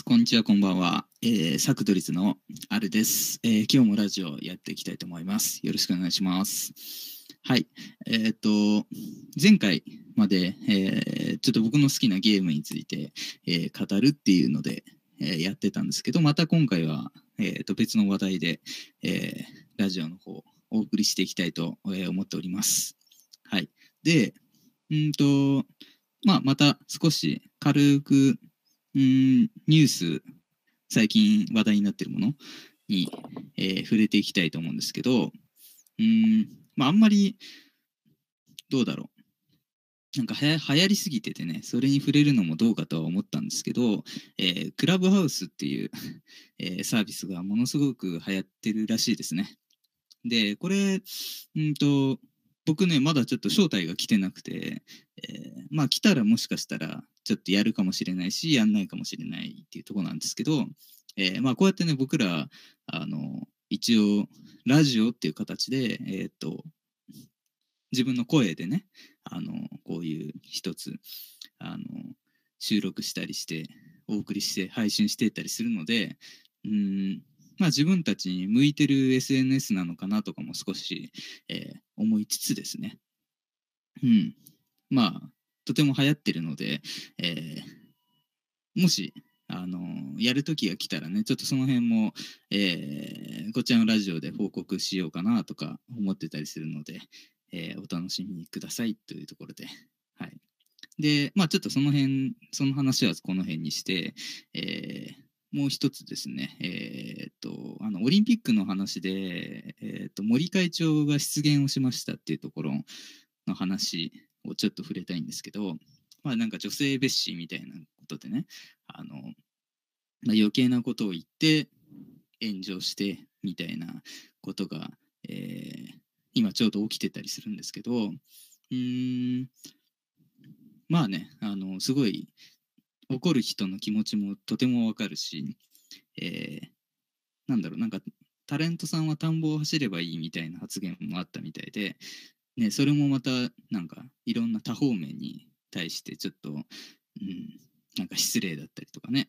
こんにちは、こんばんは。えー、サクドリズのあるです、えー今日もラジオやっていきたいと思います。よろしくお願いします。はい。えっ、と、前回まで、えーちょっと僕の好きなゲームについて、えー語るっていうので、えーやってたんですけど、また今回は、えーと別の話題で、えーラジオの方、お送りしていきたいと、思っております。はい。で、うんと、まあ、また少し軽く、うん、ニュース、最近話題になってるものに、えー触れていきたいと思うんですけど、うん、まあ、あんまり、どうだろう。なんかはや流行りすぎててね、それに触れるのもどうかとは思ったんですけど、えークラブハウスっていう、えーサービスがものすごく流行ってるらしいですね。で、これ、うんと、僕ね、まだちょっと招待が来てなくて、えーまあ来たらもしかしたらちょっとやるかもしれないし、やんないかもしれないっていうところなんですけど、えーまあこうやってね、僕ら、あの、一応、ラジオっていう形で、えーっと、自分の声でね、あの、こういう一つ、あの、収録したりして、お送りして、配信していったりするので、うん、まあ自分たちに向いてる SNS なのかなとかも少し、えー思いつつですね。うん。まあ、とても流行ってるので、えーもし、あのやる時が来たらね、ちょっとその辺も、えーこちらのラジオで報告しようかなとか思ってたりするので、えーお楽しみくださいというところで。はい。で、まあちょっとその辺、その話はこの辺にして、えーもう一つですね、えーっと、あの、オリンピックの話で、えーっと、森会長が出現をしましたっていうところの話をちょっと触れたいんですけど、まあなんか女性蔑視みたいなことでね、あの、まあ、余計なことを言って炎上してみたいなことが、えー今ちょうど起きてたりするんですけど、うーん、まあね、あの、すごい怒る人の気持ちもとてもわかるし、えーなんだろう、なんかタレントさんは田んぼを走ればいいみたいな発言もあったみたいで、ね、それもまたなんかいろんな多方面に対してちょっと、うん、なんか失礼だったりとかね、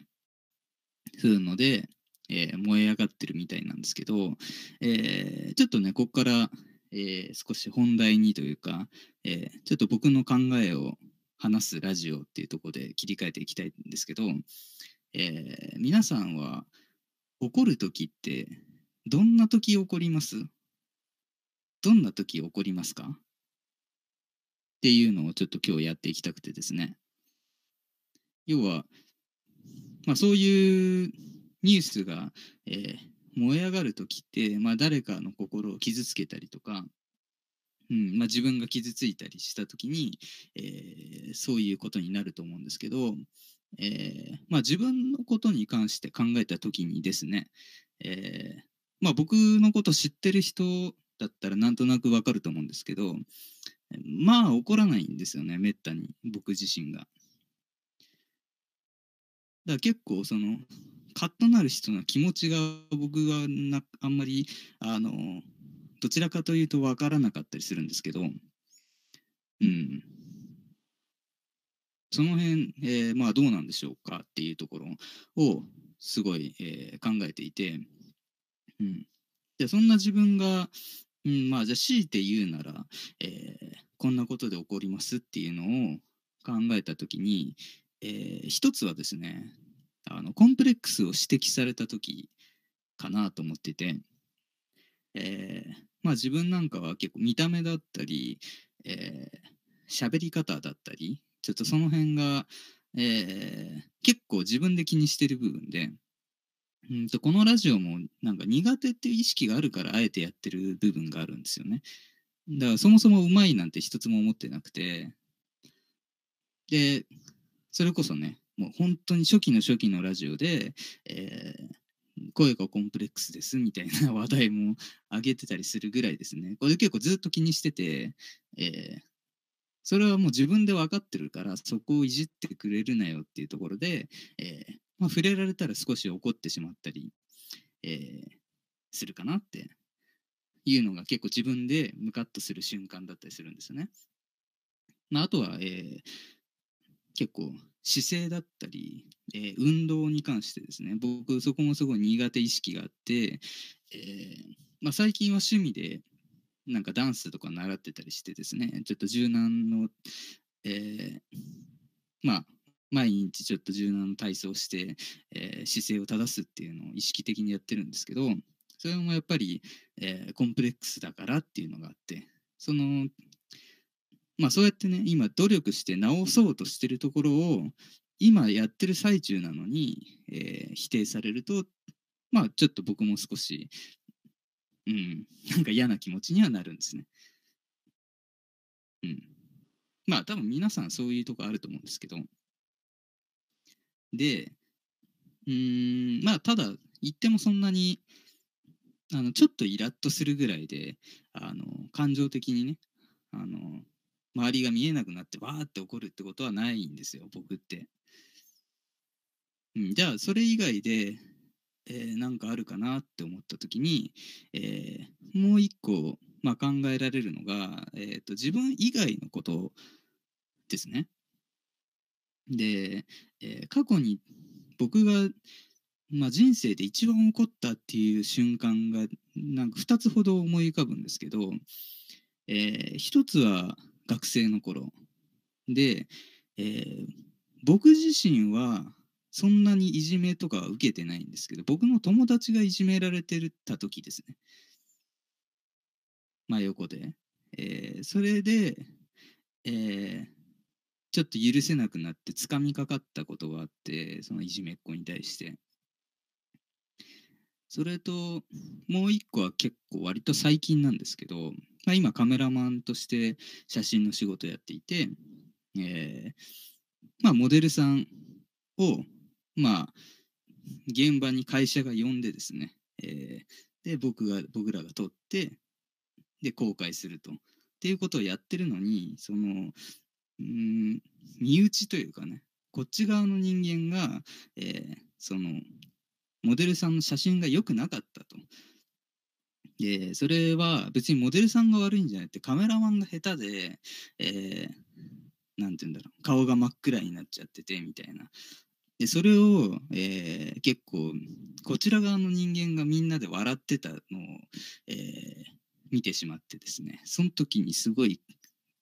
そういうので、えー燃え上がってるみたいなんですけど、えーちょっとね、ここから、えー少し本題にというか、えーちょっと僕の考えを話すラジオっていうところで切り替えていきたいんですけど、えー皆さんは怒る時ってどんな時怒ります？どんな時怒りますか？っていうのをちょっと今日やっていきたくてですね。要は、まあそういうニュースが、えー燃え上がる時って、まあ誰かの心を傷つけたりとか、うんまあ、自分が傷ついたりした時に、えーそういうことになると思うんですけど、えーまあ、自分のことに関して考えた時にですね、えーまあ、僕のこと知ってる人だったらなんとなくわかると思うんですけどまあ怒らないんですよねめったに僕自身が。だから結構そのカッとなる人の気持ちが僕はなあんまりあのどちらかというと分からなかったりするんですけど、うん。その辺、えーまあどうなんでしょうかっていうところをすごい、えー考えていて、うん。で、そんな自分が、うん、まあじゃあ強いて言うなら、えーこんなことで起こりますっていうのを考えたときに、えー一つはですね、あのコンプレックスを指摘された時かなと思ってて、えーまあ自分なんかは結構見た目だったり、えー喋り方だったりちょっとその辺が、えー結構自分で気にしてる部分でうんとこのラジオもなんか苦手っていう意識があるからあえてやってる部分があるんですよねだからそもそもうまいなんて一つも思ってなくてでそれこそねもう本当に初期の初期のラジオで、えー声がコンプレックスですみたいな 話題も上げてたりするぐらいですね。これ結構ずっと気にしてて、えーそれはもう自分で分かってるからそこをいじってくれるなよっていうところで、えーまあ、触れられたら少し怒ってしまったり、えーするかなっていうのが結構自分でムカッとする瞬間だったりするんですよね。まあ、あとは、えー結構姿勢だったり、えー、運動に関してですね僕そこもすごい苦手意識があって、えーまあ、最近は趣味でなんかダンスとか習ってたりしてですねちょっと柔軟の、えー、まあ毎日ちょっと柔軟の体操をして、えー、姿勢を正すっていうのを意識的にやってるんですけどそれもやっぱり、えー、コンプレックスだからっていうのがあってそのまあそうやってね今努力して直そうとしてるところを今やってる最中なのに、えー、否定されるとまあちょっと僕も少しうん なんか嫌な気持ちにはなるんですね。うん。まあ多分皆さんそういうとこあると思うんですけどでうんまあただ言ってもそんなにあのちょっとイラッとするぐらいであの感情的にねあの周りが見えなくなってわーって怒るってことはないんですよ僕って。うん、じゃあそれ以外で、えー、なんかあるかなって思った時に、えー、もう一個、まあ、考えられるのが、えーと、自分以外のことですね。で、えー、過去に僕が、まあ、人生で一番起こったっていう瞬間がなんか2つほど思い浮かぶんですけど、えー、1つは学生の頃で、えー、僕自身はそんなにいじめとかは受けてないんですけど僕の友達がいじめられてた時ですね。真横で、えー、それで、えー、ちょっと許せなくなってつかみかかったことがあってそのいじめっ子に対して。それともう一個は結構割と最近なんですけどまあ、今カメラマンとして写真の仕事やっていて、えーまあ、モデルさんを、まあ、現場に会社が呼んでですね、えー、で僕が僕らが撮ってで公開すると。っていうことをやってるのにそのうん身内というかねこっち側の人間が、えー、そのモデルさんの写真が良くなかったと。でそれは別にモデルさんが悪いんじゃなくてカメラマンが下手で、えー、なんて言うんだろう顔が真っ暗になっちゃっててみたいな。でそれを、えー、結構こちら側の人間がみんなで笑ってたのを、えー、見てしまってですねその時にすごい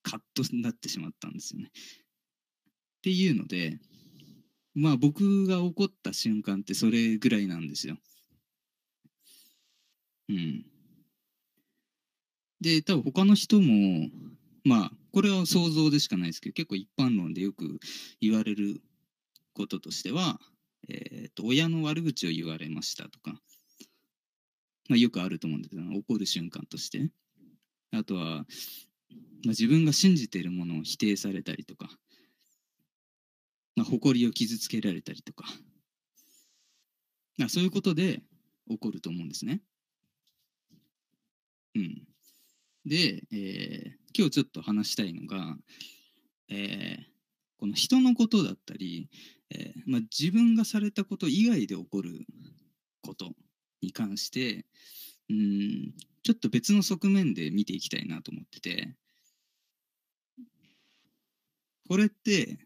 カッとなってしまったんですよね。っていうのでまあ僕が怒った瞬間ってそれぐらいなんですよ。うん。で、多分他の人も、まあ、これは想像でしかないですけど、結構一般論でよく言われることとしては、えーと、親の悪口を言われましたとか、まあ、よくあると思うんですけど、怒る瞬間として。あとは、まあ、自分が信じているものを否定されたりとか、まあ、誇りを傷つけられたりとか、まあ、そういうことで起こると思うんですね。うん。で、えー、今日ちょっと話したいのが、えー、この人のことだったり、えー、まあ、自分がされたこと以外で起こることに関してうんちょっと別の側面で見ていきたいなと思ってて。これって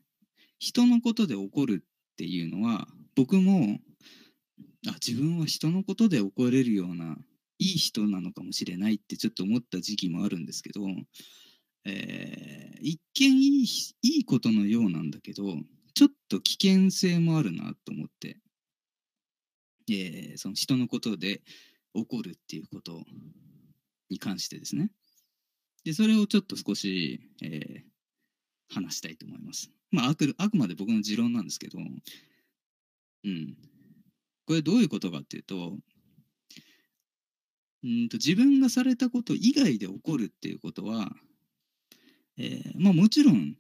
人のことで起こるっていうのは僕もあ自分は人のことで起これるようないい人なのかもしれないってちょっと思った時期もあるんですけど、えー、一見いいいいことのようなんだけどちょっと危険性もあるなと思って、えー、その人のことで起こるっていうことに関してですね。でそれをちょっと少し、えー、話したいと思います。まああくあくまで僕の持論なんですけどうん。これどういうことかっていうとうんと自分がされたこと以外で起こるっていうことは、えー、まあもちろん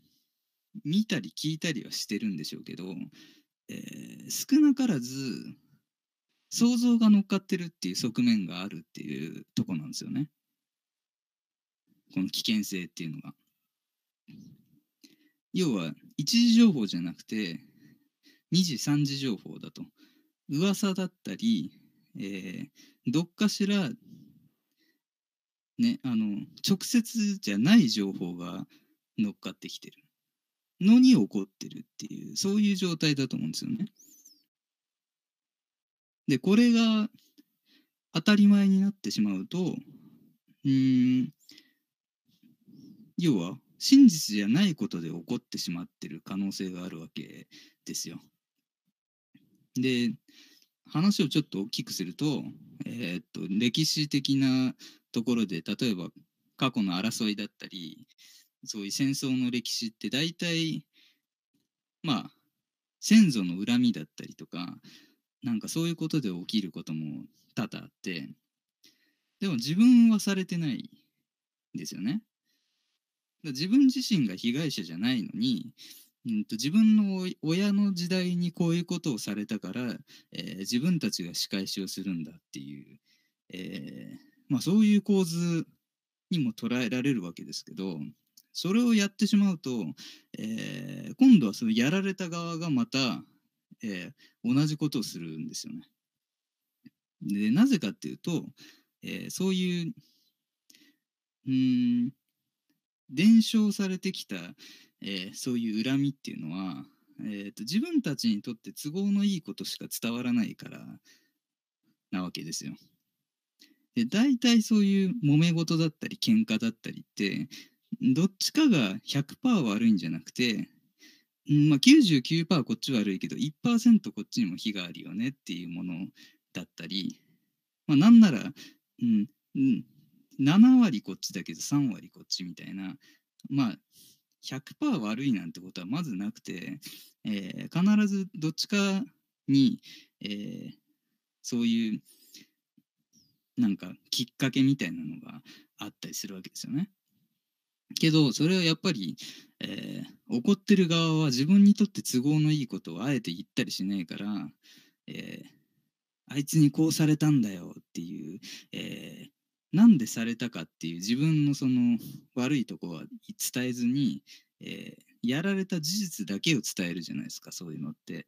見たり聞いたりはしてるんでしょうけど、えー、少なからず想像が乗っかってるっていう側面があるっていうとこなんですよね。この危険性っていうのが。要は一時情報じゃなくて二次三次情報だと。噂だったり、えー、どっかしらね、あの直接じゃない情報が乗っかってきてるのに起こってるっていうそういう状態だと思うんですよね。でこれが当たり前になってしまうとうん要は真実じゃないことで起こってしまってる可能性があるわけですよ。で話をちょっと大きくすると,、えー、っと歴史的なところで例えば過去の争いだったりそういう戦争の歴史って大体まあ先祖の恨みだったりとかなんかそういうことで起きることも多々あってでも自分はされてないんですよね。自分自身が被害者じゃないのに、うんと、自分の親の時代にこういうことをされたから、えー、自分たちが仕返しをするんだっていう、えー、まあ、そういう構図にも捉えられるわけですけどそれをやってしまうと、えー、今度はそのやられた側がまた、え同じことをするんですよね。でなぜかっていうと、えそういううん伝承されてきた、えー、そういう恨みっていうのは、えーと、自分たちにとって都合のいいことしか伝わらないからなわけですよ。で大体そういう揉め事だったり喧嘩だったりってどっちかが100%悪いんじゃなくて、まあ、99%こっち悪いけど1%こっちにも非があるよねっていうものだったり、まあ、なんなら、うんうん、7割こっちだけど3割こっちみたいなまあ100%悪いなんてことはまずなくて、えー、必ずどっちかに、えー、そういうなんかきっかけみたいなのがあったりするわけですよね。けどそれはやっぱり、えー、怒ってる側は自分にとって都合のいいことをあえて言ったりしないから、えー、あいつにこうされたんだよっていう、えなんでされたかっていう自分のその悪いとこは伝えずに、えー、やられた事実だけを伝えるじゃないですかそういうのって。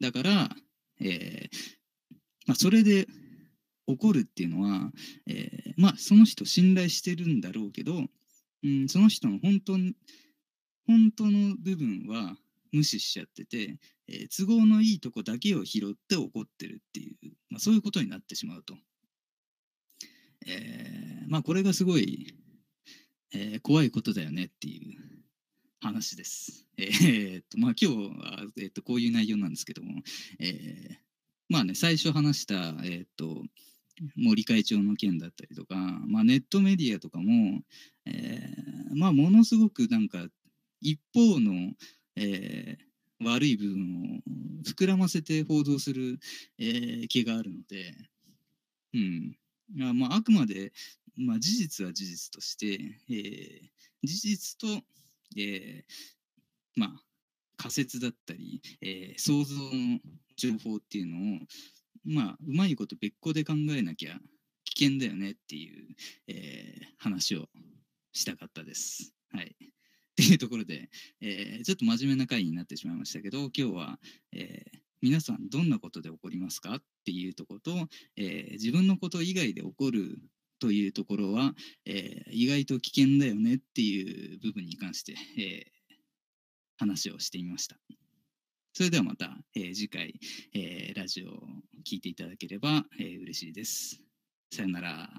だから、えーまあ、それで怒るっていうのは、えー、まあその人信頼してるんだろうけど、うん、その人の本当本当の部分は無視しちゃってて、えー、都合のいいとこだけを拾って怒ってるっていう、まあ、そういうことになってしまうと。えー、まあこれがすごい、えー、怖いことだよねっていう話です。えー、っとまあ今日は、えー、っとこういう内容なんですけども、えー、まあね最初話した、えー、と森会長の件だったりとか、まあ、ネットメディアとかも、えー、まあものすごくなんか一方の、えー、悪い部分を膨らませて報道する、えー、気があるので、うん、あまあ、あくまで、まあ、事実は事実として、えー、事実と、えー、まあ、仮説だったり、えー、想像の情報っていうのを、まあ、うまいこと別個で考えなきゃ危険だよねっていう、えー、話をしたかったです。はい。っていうところで、えー、ちょっと真面目な回になってしまいましたけど、今日は、えー、皆さんどんなことで起こりますかっていうとこと、えー、自分のこと以外で起こるというところは、えー、意外と危険だよねっていう部分に関して、えー、話をしてみました。それではまた、えー、次回、えー、ラジオを聴いていただければ、えー、嬉しいです。さよなら。